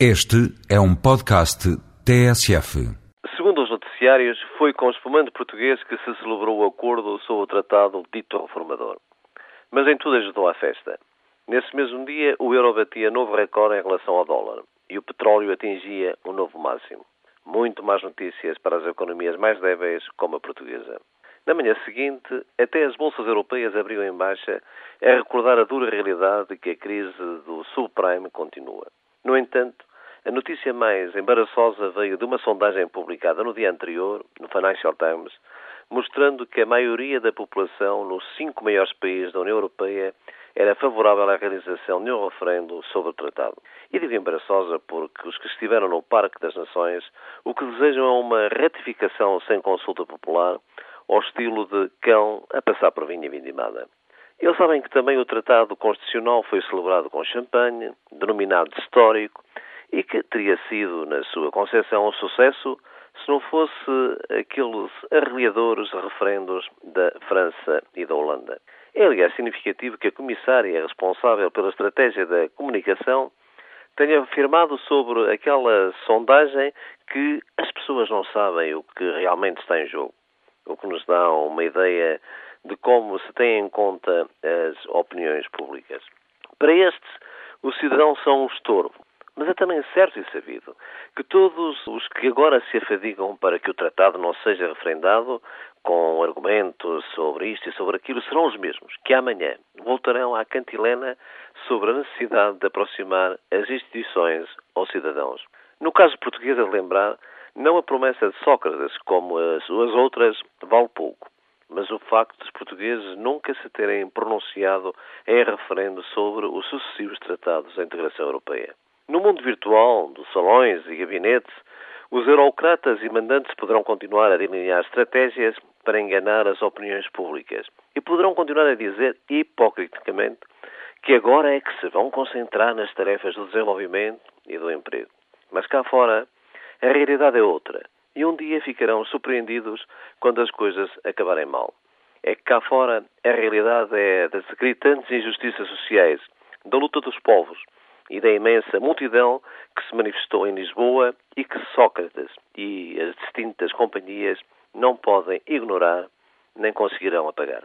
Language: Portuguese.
Este é um podcast TSF. Segundo os noticiários, foi com o espumante português que se celebrou o acordo sobre o tratado dito reformador. Mas em tudo ajudou à festa. Nesse mesmo dia, o euro batia novo recorde em relação ao dólar e o petróleo atingia um novo máximo. Muito mais notícias para as economias mais débeis, como a portuguesa. Na manhã seguinte, até as bolsas europeias abriam em baixa a recordar a dura realidade de que a crise do subprime continua. No entanto, a notícia mais embaraçosa veio de uma sondagem publicada no dia anterior, no Financial Times, mostrando que a maioria da população nos cinco maiores países da União Europeia era favorável à realização de um referendo sobre o tratado. E digo embaraçosa porque os que estiveram no Parque das Nações o que desejam é uma ratificação sem consulta popular, ao estilo de cão a passar por vinha vindimada. Eles sabem que também o Tratado Constitucional foi celebrado com champanhe, denominado histórico, e que teria sido, na sua concepção, um sucesso se não fosse aqueles arreliadores referendos da França e da Holanda. É, aliás, significativo que a comissária responsável pela estratégia da comunicação tenha afirmado sobre aquela sondagem que as pessoas não sabem o que realmente está em jogo, o que nos dá uma ideia de como se tem em conta as opiniões públicas. Para estes, os cidadãos são um estorvo. Mas é também certo e sabido que todos os que agora se afadigam para que o tratado não seja referendado com argumentos sobre isto e sobre aquilo serão os mesmos que amanhã voltarão à cantilena sobre a necessidade de aproximar as instituições aos cidadãos. No caso português, a lembrar, não a promessa de Sócrates, como as, as outras, vale pouco mas o facto dos portugueses nunca se terem pronunciado em referendo sobre os sucessivos tratados da integração europeia. No mundo virtual, dos salões e gabinetes, os eurocratas e mandantes poderão continuar a delinear estratégias para enganar as opiniões públicas e poderão continuar a dizer, hipocriticamente, que agora é que se vão concentrar nas tarefas do desenvolvimento e do emprego. Mas cá fora, a realidade é outra e um dia ficarão surpreendidos quando as coisas acabarem mal. É que cá fora a realidade é das gritantes injustiças sociais, da luta dos povos e da imensa multidão que se manifestou em Lisboa e que Sócrates e as distintas companhias não podem ignorar nem conseguirão apagar.